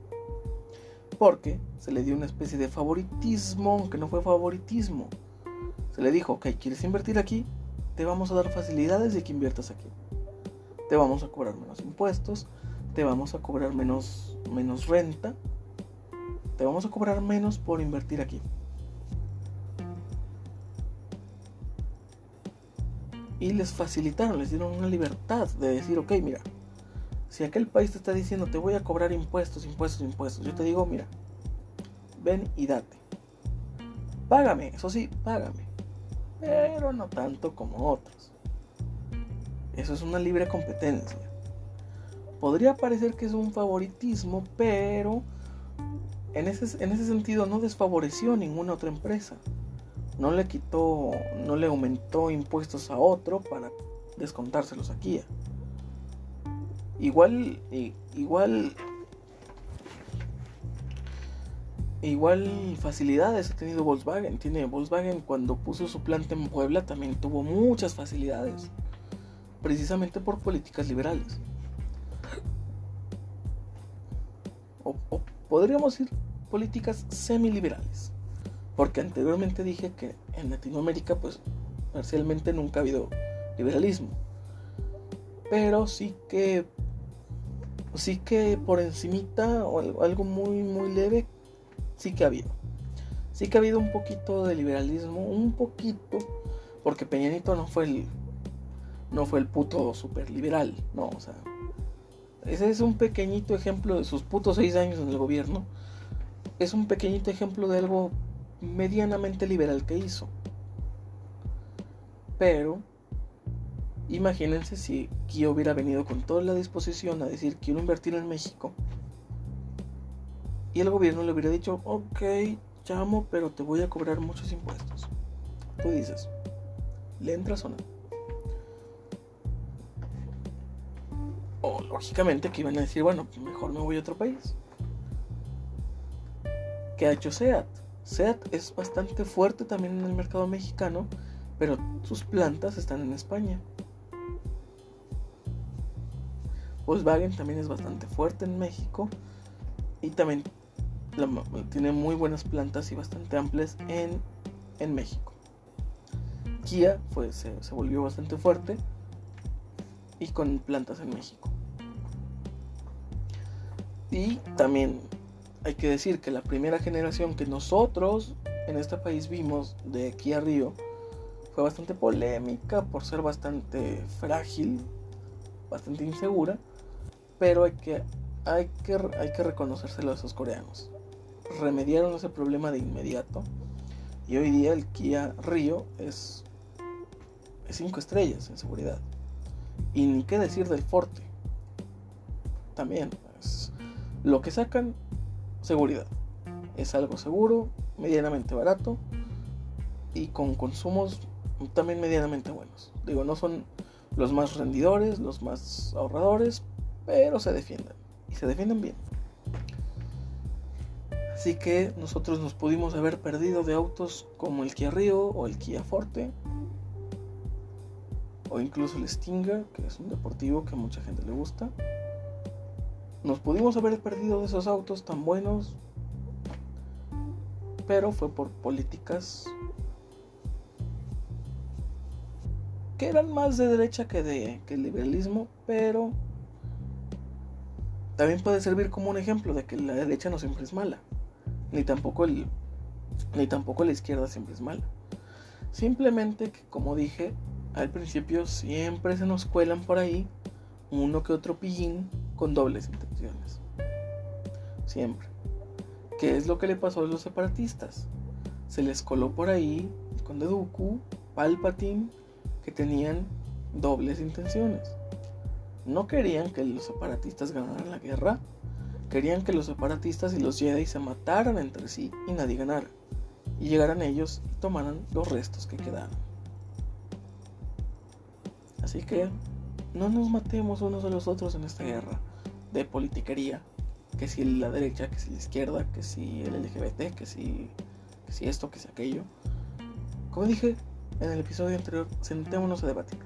Porque se le dio una especie de favoritismo, aunque no fue favoritismo. Se le dijo, ok, ¿quieres invertir aquí? Te vamos a dar facilidades de que inviertas aquí. Te vamos a cobrar menos impuestos, te vamos a cobrar menos, menos renta, te vamos a cobrar menos por invertir aquí. y les facilitaron, les dieron una libertad de decir, ok, mira, si aquel país te está diciendo te voy a cobrar impuestos, impuestos, impuestos, yo te digo, mira, ven y date. Págame, eso sí, págame, pero no tanto como otros. Eso es una libre competencia. Podría parecer que es un favoritismo, pero en ese, en ese sentido no desfavoreció a ninguna otra empresa no le quitó, no le aumentó impuestos a otro para descontárselos aquí. Igual, igual, igual facilidades ha tenido Volkswagen. Tiene Volkswagen cuando puso su planta en Puebla también tuvo muchas facilidades, precisamente por políticas liberales. O, podríamos decir políticas semiliberales. Porque anteriormente dije que en Latinoamérica, pues, parcialmente nunca ha habido liberalismo. Pero sí que, sí que por encimita o algo muy, muy leve, sí que ha habido. Sí que ha habido un poquito de liberalismo, un poquito, porque Peñanito no fue el, no fue el puto super liberal, no, o sea, ese es un pequeñito ejemplo de sus putos seis años en el gobierno. Es un pequeñito ejemplo de algo medianamente liberal que hizo. Pero, imagínense si Kio hubiera venido con toda la disposición a decir quiero invertir en México. Y el gobierno le hubiera dicho, ok, llamo, pero te voy a cobrar muchos impuestos. Tú dices, ¿le entras o no? O lógicamente que iban a decir, bueno, mejor me voy a otro país. ¿Qué ha hecho SEAT? SEAT es bastante fuerte también en el mercado mexicano, pero sus plantas están en España. Volkswagen también es bastante fuerte en México y también tiene muy buenas plantas y bastante amplias en, en México. Kia fue, se, se volvió bastante fuerte y con plantas en México. Y también hay que decir que la primera generación que nosotros en este país vimos de Kia Río fue bastante polémica por ser bastante frágil, bastante insegura, pero hay que, hay que, hay que reconocérselo a esos coreanos. Remediaron ese problema de inmediato y hoy día el Kia Río es 5 estrellas en seguridad. Y ni qué decir del Forte. También, es, lo que sacan seguridad. Es algo seguro, medianamente barato y con consumos también medianamente buenos. Digo, no son, los más rendidores, los más ahorradores, pero se defienden. Y se defienden bien. Así que nosotros nos pudimos haber perdido de autos como el Kia Rio o el Kia Forte. O incluso el Stinger, que es un deportivo que a mucha gente le gusta. Nos pudimos haber perdido de esos autos tan buenos. Pero fue por políticas que eran más de derecha que de que liberalismo, pero también puede servir como un ejemplo de que la derecha no siempre es mala, ni tampoco el ni tampoco la izquierda siempre es mala. Simplemente que como dije al principio siempre se nos cuelan por ahí uno que otro pillín con dobles intenciones. Siempre. ¿Qué es lo que le pasó a los separatistas? Se les coló por ahí el conde Dooku, Palpatine que tenían dobles intenciones. No querían que los separatistas ganaran la guerra, querían que los separatistas y los Jedi se mataran entre sí y nadie ganara, y llegaran ellos y tomaran los restos que quedaran. Así que no nos matemos unos a los otros en esta guerra de politiquería, que si la derecha, que si la izquierda, que si el LGBT, que si, que si esto, que si aquello. Como dije, en el episodio anterior, sentémonos a debatir.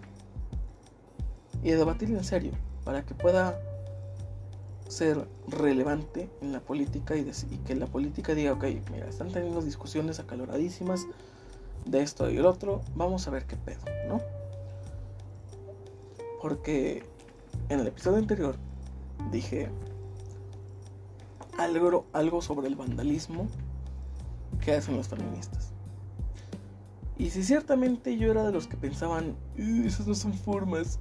Y a debatir en serio, para que pueda ser relevante en la política y, que la política diga, ok, mira, están teniendo discusiones acaloradísimas de esto y el otro, vamos a ver qué pedo, ¿no? Porque en el episodio anterior dije algo, algo sobre el vandalismo que hacen los feministas. Y si ciertamente yo era de los que pensaban, esas no son formas.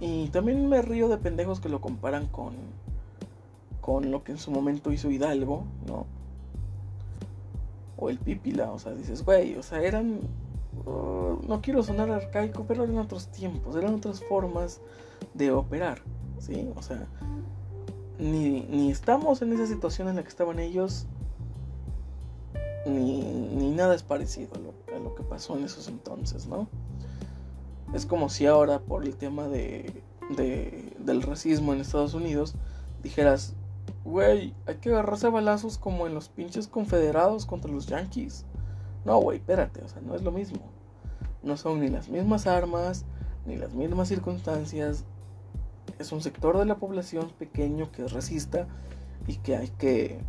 Y también me río de pendejos que lo comparan con, con lo que en su momento hizo Hidalgo, ¿no? O el Pípila, o sea, dices, güey, o sea, eran... Uh, no quiero sonar arcaico, pero eran otros tiempos, eran otras formas de operar, ¿sí? O sea, ni, ni estamos en esa situación en la que estaban ellos, ni, nada es parecido a lo, que pasó en esos entonces, ¿no? Es como si ahora por el tema de, del racismo en Estados Unidos dijeras, güey, hay que agarrarse a balazos como en los pinches confederados contra los yankees. No, güey, espérate, o sea, no es lo mismo. No son ni las mismas armas, ni las mismas circunstancias. Es un sector de la población pequeño que es racista y que hay que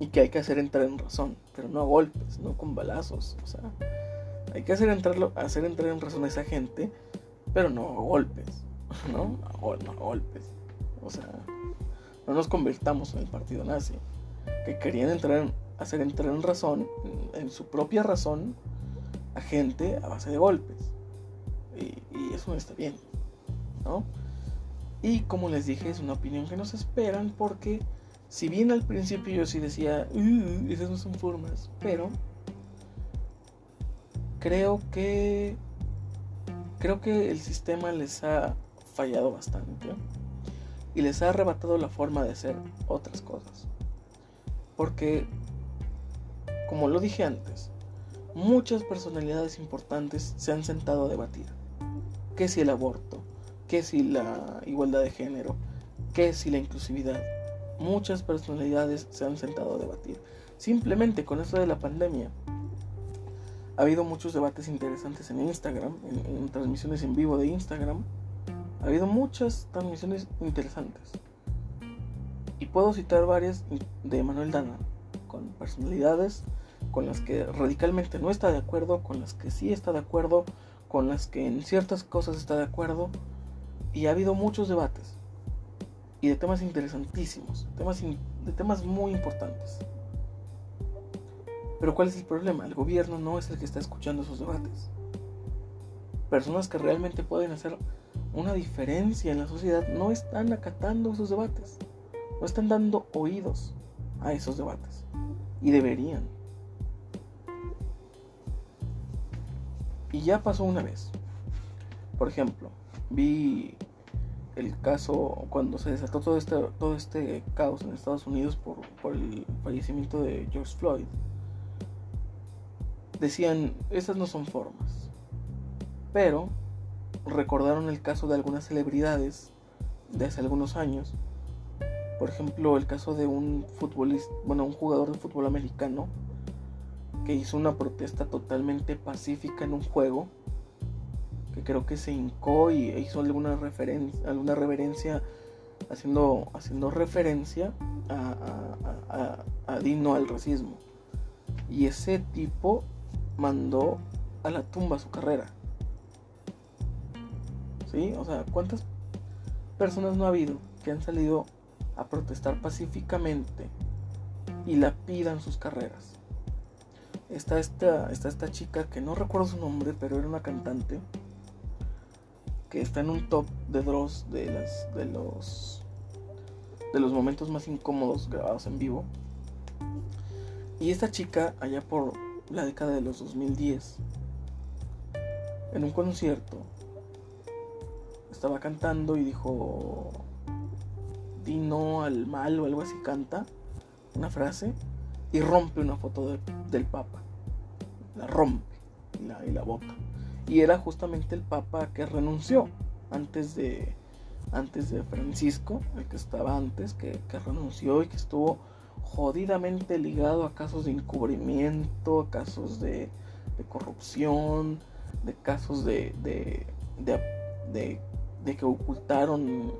y que hay que hacer entrar en razón, pero no a golpes, no con balazos, o sea, hay que hacer, entrarlo, hacer entrar en razón a esa gente, pero no a golpes, ¿no? No a golpes, o sea, no nos convirtamos en el partido nazi, que querían entrar hacer entrar en razón, en, su propia razón, a gente a base de golpes, y, eso no está bien, ¿no? Y como les dije, es una opinión que nos esperan porque si bien al principio yo sí decía, uh, esas no son formas, pero creo que creo que el sistema les ha fallado bastante y les ha arrebatado la forma de hacer otras cosas. Porque, como lo dije antes, muchas personalidades importantes se han sentado a debatir. ¿Qué si el aborto? ¿Qué si la igualdad de género? ¿Qué si la inclusividad? muchas personalidades se han sentado a debatir. Simplemente con esto de la pandemia, ha habido muchos debates interesantes en Instagram, en, transmisiones en vivo de Instagram. Ha habido muchas transmisiones interesantes. Y puedo citar varias de Manuel Dana, con personalidades con las que radicalmente no está de acuerdo, con las que sí está de acuerdo, con las que en ciertas cosas está de acuerdo. Y ha habido muchos debates y de temas interesantísimos, temas de temas muy importantes. Pero ¿cuál es el problema? El gobierno no es el que está escuchando esos debates. Personas que realmente pueden hacer una diferencia en la sociedad no están acatando esos debates. No están dando oídos a esos debates. Y deberían. Y ya pasó una vez. Por ejemplo, vi el caso, cuando se desató todo este, todo este caos en Estados Unidos por, por el fallecimiento de George Floyd, decían, esas no son formas. Pero recordaron el caso de algunas celebridades de hace algunos años. Por ejemplo, el caso de un futbolista, bueno, un jugador de fútbol americano que hizo una protesta totalmente pacífica en un juego, que creo que se hincó y hizo alguna referencia, alguna reverencia haciendo, haciendo referencia a, a, Dino al racismo. Y ese tipo mandó a la tumba su carrera. ¿Sí? O sea, ¿cuántas personas no ha habido que han salido a protestar pacíficamente y la pidan sus carreras? Está esta, está esta chica que no recuerdo su nombre, pero era una cantante que está en un top de Dross de las de los de los momentos más incómodos grabados en vivo. Y esta chica allá por la década de los 2010 en un concierto estaba cantando y dijo Dino al mal o algo así canta una frase y rompe una foto del Papa. La rompe y la, y la bota. Y era justamente el Papa que renunció antes de, antes de Francisco, el que estaba antes, que, renunció y que estuvo jodidamente ligado a casos de encubrimiento, a casos de, corrupción, de casos de, de, de, que ocultaron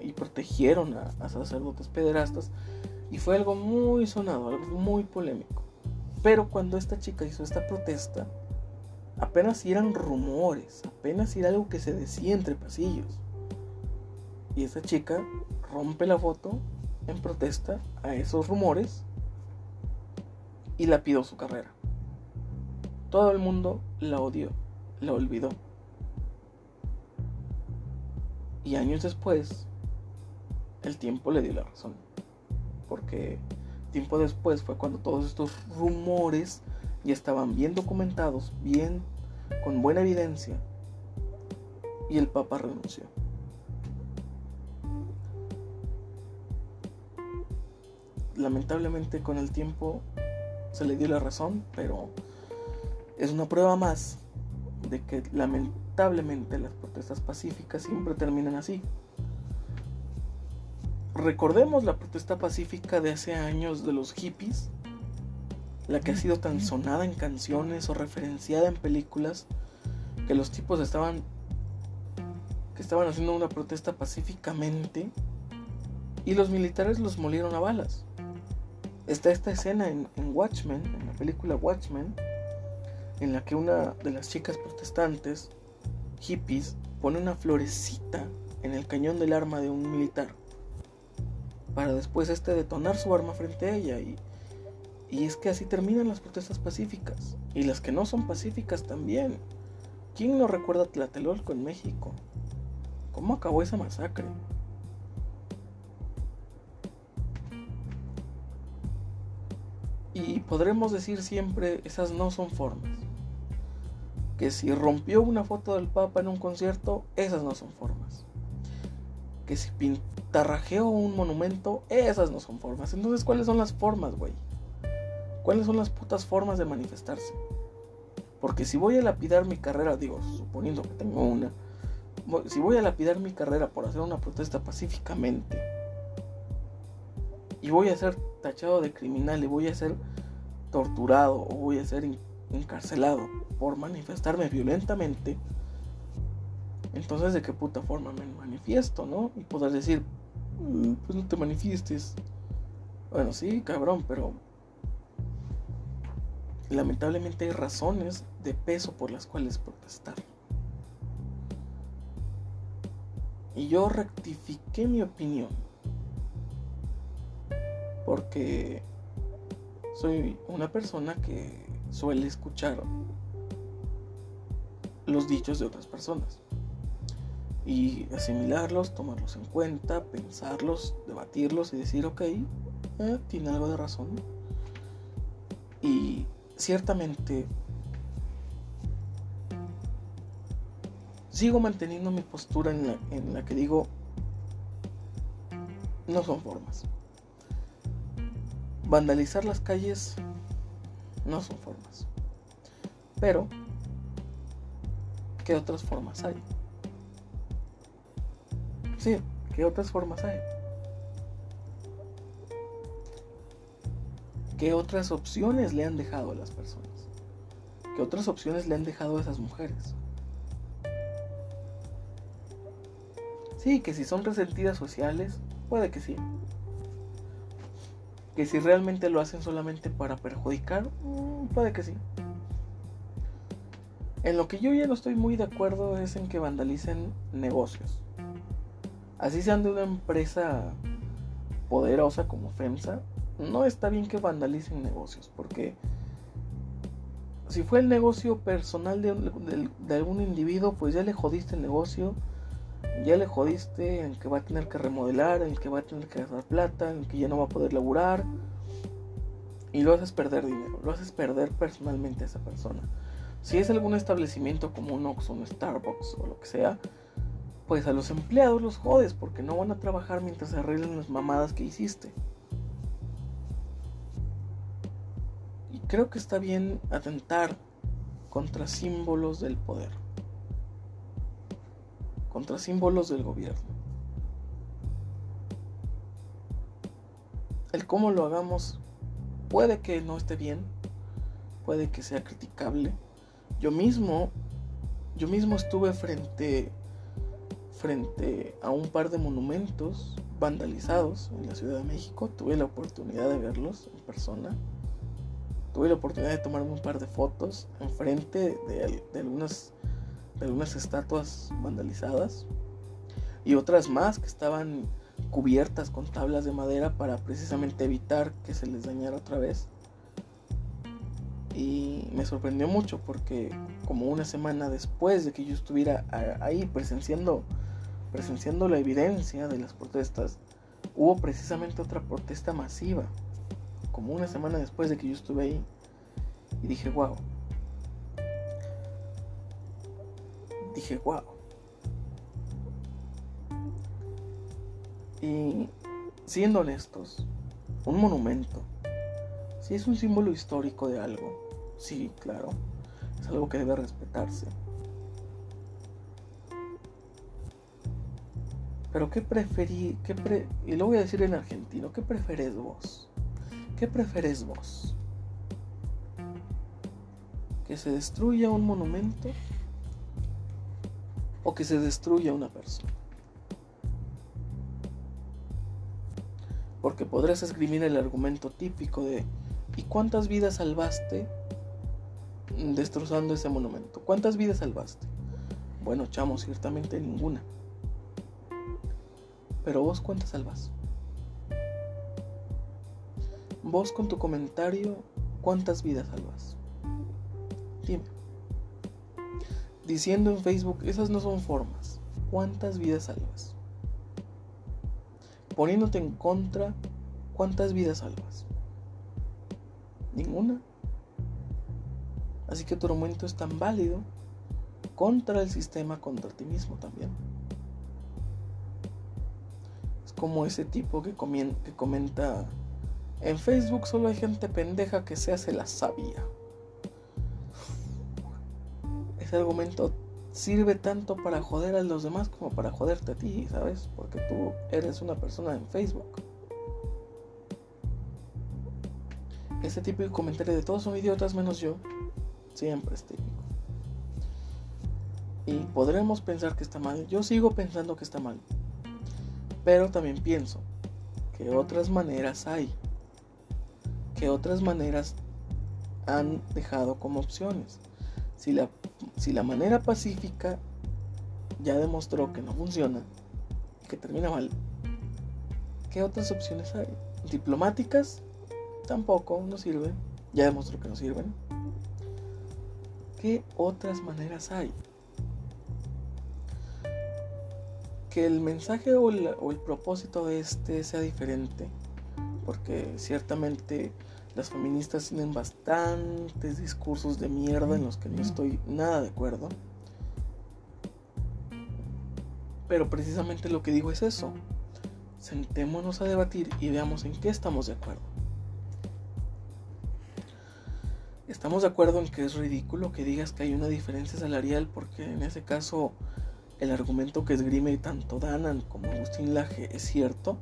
y protegieron a, a, sacerdotes pederastas. Y fue algo muy sonado, algo muy polémico. Pero cuando esta chica hizo esta protesta, apenas eran rumores, apenas era algo que se decía entre pasillos. Y esta chica rompe la foto en protesta a esos rumores y la pidió su carrera. Todo el mundo la odió, la olvidó. Y años después, el tiempo le dio la razón. Porque tiempo después fue cuando todos estos rumores ya estaban bien documentados, bien, con buena evidencia. Y el Papa renunció. Lamentablemente con el tiempo se le dio la razón, pero es una prueba más de que lamentablemente las protestas pacíficas siempre terminan así. Recordemos la protesta pacífica de hace años de los hippies, la que ha sido tan sonada en canciones o referenciada en películas, que los tipos estaban que estaban haciendo una protesta pacíficamente y los militares los molieron a balas. Está esta escena en, en Watchmen, en la película Watchmen, en la que una de las chicas protestantes, hippies, pone una florecita en el cañón del arma de un militar para después este detonar su arma frente a ella y, y es que así terminan las protestas pacíficas y las que no son pacíficas también. ¿Quién no recuerda Tlatelolco en México? ¿Cómo acabó esa masacre? Y podremos decir siempre, esas no son formas. Que si rompió una foto del Papa en un concierto, esas no son formas que si pintarrajeo un monumento, esas no son formas. Entonces, ¿cuáles son las formas, güey? ¿Cuáles son las putas formas de manifestarse? Porque si voy a lapidar mi carrera, digo, suponiendo que tengo una, si voy a lapidar mi carrera por hacer una protesta pacíficamente, y voy a ser tachado de criminal, y voy a ser torturado, o voy a ser encarcelado por manifestarme violentamente, entonces, ¿de qué puta forma me manifiesto, no? Y poder decir, mm, pues no te manifiestes. Bueno, sí, cabrón, pero lamentablemente hay razones de peso por las cuales protestar. Y yo rectifiqué mi opinión. Porque soy una persona que suele escuchar los dichos de otras personas y asimilarlos, tomarlos en cuenta, pensarlos, debatirlos y decir, ok, eh, tiene algo de razón. Y ciertamente sigo manteniendo mi postura en la, en la que digo, no son formas. Vandalizar las calles no son formas. Pero ¿qué otras formas hay? Sí, ¿qué otras formas hay? ¿Qué otras opciones le han dejado a las personas? ¿Qué otras opciones le han dejado a esas mujeres? Sí, que si son resentidas sociales, puede que sí. Que si realmente lo hacen solamente para perjudicar, mm, puede que sí. En lo que yo ya no estoy muy de acuerdo es en que vandalicen negocios. Así sean de una empresa poderosa como FEMSA, no está bien que vandalicen negocios, porque si fue el negocio personal de, algún individuo, pues ya le jodiste el negocio, ya le jodiste en que va a tener que remodelar, en que va a tener que gastar plata, en que ya no va a poder laburar, y lo haces perder dinero, lo haces perder personalmente a esa persona. Si es algún establecimiento como un Oxxo, un Starbucks o lo que sea, pues a los empleados los jodes porque no van a trabajar mientras se arreglen las mamadas que hiciste. Y creo que está bien atentar contra símbolos del poder, contra símbolos del gobierno. El cómo lo hagamos puede que no esté bien, puede que sea criticable, yo mismo, yo mismo estuve frente, frente a un par de monumentos vandalizados en la Ciudad de México. Tuve la oportunidad de verlos en persona. Tuve la oportunidad de tomarme un par de fotos enfrente de, algunas, de algunas estatuas vandalizadas y otras más que estaban cubiertas con tablas de madera para precisamente evitar que se les dañara otra vez. Y me sorprendió mucho porque como una semana después de que yo estuviera ahí presenciando, presenciando la evidencia de las protestas, hubo precisamente otra protesta masiva. Como una semana después de que yo estuve ahí. Y dije, wow. Dije, wow. Y siendo honestos, un monumento, si es un símbolo histórico de algo, Sí, claro. Es algo que debe respetarse. Pero ¿qué preferí? Qué y lo voy a decir en argentino. ¿Qué preferes vos? ¿Qué preferes vos? ¿Que se destruya un monumento? ¿O que se destruya una persona? Porque podrás escribir el argumento típico de ¿y cuántas vidas salvaste destrozando ese monumento. ¿Cuántas vidas salvaste? Bueno, chamo, ciertamente ninguna. Pero vos cuántas salvas? Vos con tu comentario, ¿cuántas vidas salvas? Dime. Diciendo en Facebook, esas no son formas. ¿Cuántas vidas salvas? Poniéndote en contra, ¿cuántas vidas salvas? Ninguna. Así que tu argumento es tan válido contra el sistema, contra ti mismo también. Como ese tipo que, que comenta, en Facebook solo hay gente pendeja que se hace la sabia. Ese argumento sirve tanto para joder a los demás como para joderte a ti, ¿sabes? Porque tú eres una persona en Facebook. Ese tipo de comentario de todos son idiotas menos yo Siempre es típico. Y podremos pensar que está mal. Yo sigo pensando que está mal. Pero también pienso que otras maneras hay. Que otras maneras han dejado como opciones. Si la, si la manera pacífica ya demostró que no funciona, que termina mal, ¿qué otras opciones hay? Diplomáticas tampoco no sirven. Ya demostró que no sirven. ¿Qué otras maneras hay? Que el mensaje o el, propósito de este sea diferente, porque ciertamente las feministas tienen bastantes discursos de mierda en los que no estoy nada de acuerdo. Pero precisamente lo que digo es eso. Sentémonos a debatir y veamos en qué estamos de acuerdo. Estamos de acuerdo en que es ridículo que digas que hay una diferencia salarial porque en ese caso el argumento que esgrime tanto Danan como Agustín Laje es cierto.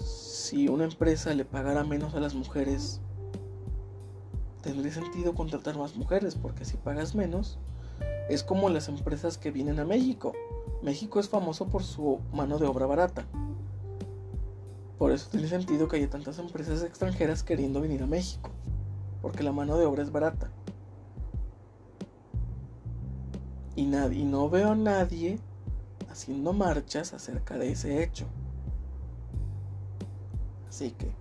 Si una empresa le pagara menos a las mujeres, tendría sentido contratar más mujeres porque si pagas menos, es como las empresas que vienen a México. México es famoso por su mano de obra barata. Por eso tiene sentido que haya tantas empresas extranjeras queriendo venir a México, porque la mano de obra es barata. Y, no veo a nadie haciendo marchas acerca de ese hecho. Así que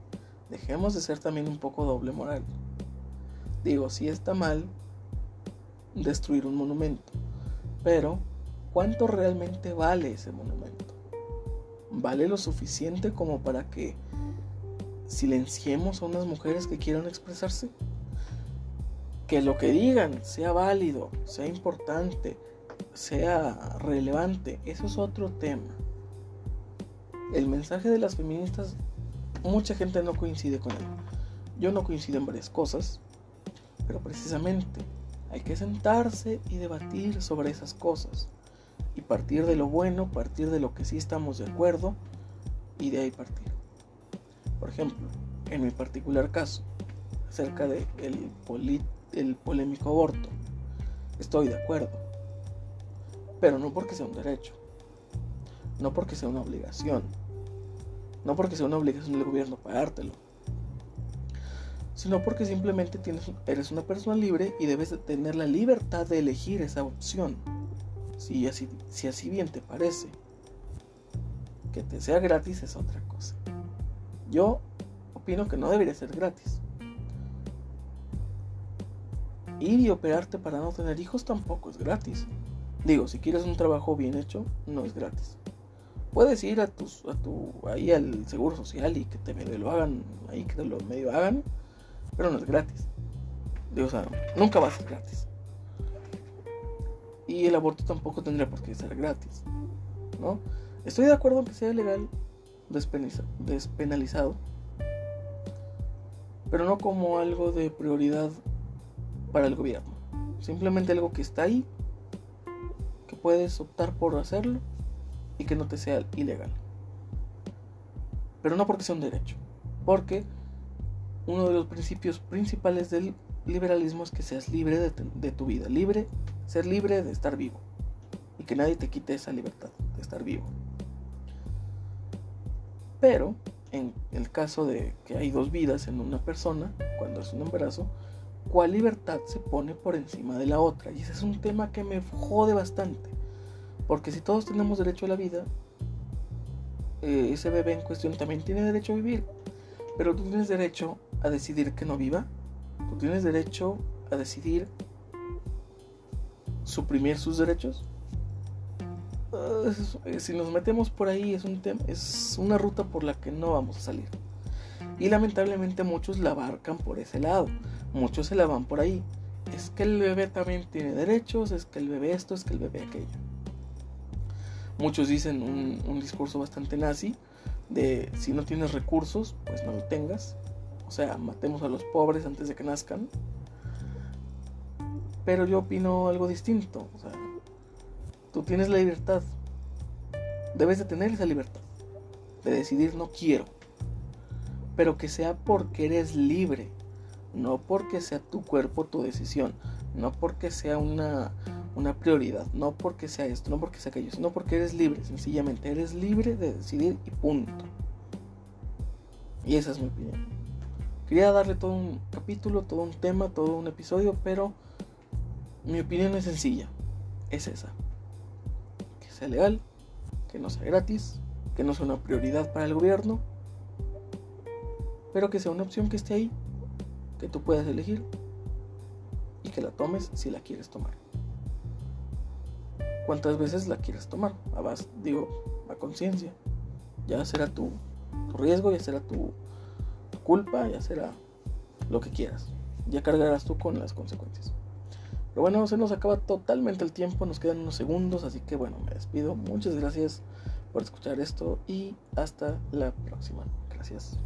dejemos de ser también un poco doble moral. Digo, si está mal destruir un monumento, pero ¿cuánto realmente vale ese monumento? ¿Vale lo suficiente como para que silenciemos a unas mujeres que quieran expresarse? Que lo que digan sea válido, sea importante, sea relevante, eso es otro tema. El mensaje de las feministas, mucha gente no coincide con él. Yo no coincido en varias cosas, pero precisamente hay que sentarse y debatir sobre esas cosas. Y partir de lo bueno, partir de lo que sí estamos de acuerdo y de ahí partir. Por ejemplo, en mi particular caso, acerca del de el polémico aborto, estoy de acuerdo. Pero no porque sea un derecho, no porque sea una obligación, no porque sea una obligación del gobierno pagártelo sino porque simplemente tienes, eres una persona libre y debes de tener la libertad de elegir esa opción. Si así bien te parece. Que te sea gratis es otra cosa. Yo opino que no debería ser gratis. Ir y operarte para no tener hijos tampoco es gratis. Digo, si quieres un trabajo bien hecho, no es gratis. Puedes ir a, tus, a tu, ahí al seguro social y que te lo hagan, ahí que te lo medio hagan pero no es gratis. Digo, o sea, nunca va a ser gratis. Y el aborto tampoco tendría por qué ser gratis. ¿no? Estoy de acuerdo en que sea legal despenalizado, pero no como algo de prioridad para el gobierno. Simplemente algo que está ahí, que puedes optar por hacerlo y que no te sea ilegal. Pero no porque sea un derecho, porque uno de los principios principales del liberalismo es que seas libre de, tu vida, libre, ser libre de estar vivo y que nadie te quite esa libertad de estar vivo. Pero en el caso de que hay dos vidas en una persona, cuando es un embarazo, ¿cuál libertad se pone por encima de la otra? Y ese es un tema que me jode bastante. Porque si todos tenemos derecho a la vida, eh, ese bebé en cuestión también tiene derecho a vivir. Pero tú tienes derecho a decidir que no viva. Tú tienes derecho a decidir suprimir sus derechos. Ah, si nos metemos por ahí es un tema, es una ruta por la que no vamos a salir. Y lamentablemente muchos la abarcan por ese lado. Muchos se la van por ahí. Es que el bebé también tiene derechos, es que el bebé esto, es que el bebé aquello. Muchos dicen un, discurso bastante nazi de si no tienes recursos, pues no lo tengas. O sea, matemos a los pobres antes de que nazcan. Pero yo opino algo distinto. O sea, tú tienes la libertad. Debes de tener esa libertad. De decidir no quiero. Pero que sea porque eres libre. No porque sea tu cuerpo tu decisión. No porque sea una, una prioridad. No porque sea esto. No porque sea aquello. Sino porque eres libre. Sencillamente eres libre de decidir y punto. Y esa es mi opinión. Quería darle todo un capítulo, todo un tema, todo un episodio, pero mi opinión es sencilla. Es esa. Que sea legal, que no sea gratis, que no sea una prioridad para el gobierno, pero que sea una opción que esté ahí, que tú puedas elegir y que la tomes si la quieres tomar. ¿Cuántas veces la quieres tomar? A base, digo, a conciencia. Ya será tu, tu riesgo, ya será tu culpa, ya será lo que quieras. Ya cargarás tú con las consecuencias. Pero bueno, se nos acaba totalmente el tiempo, nos quedan unos segundos, así que bueno, me despido. Muchas gracias por escuchar esto y hasta la próxima. Gracias.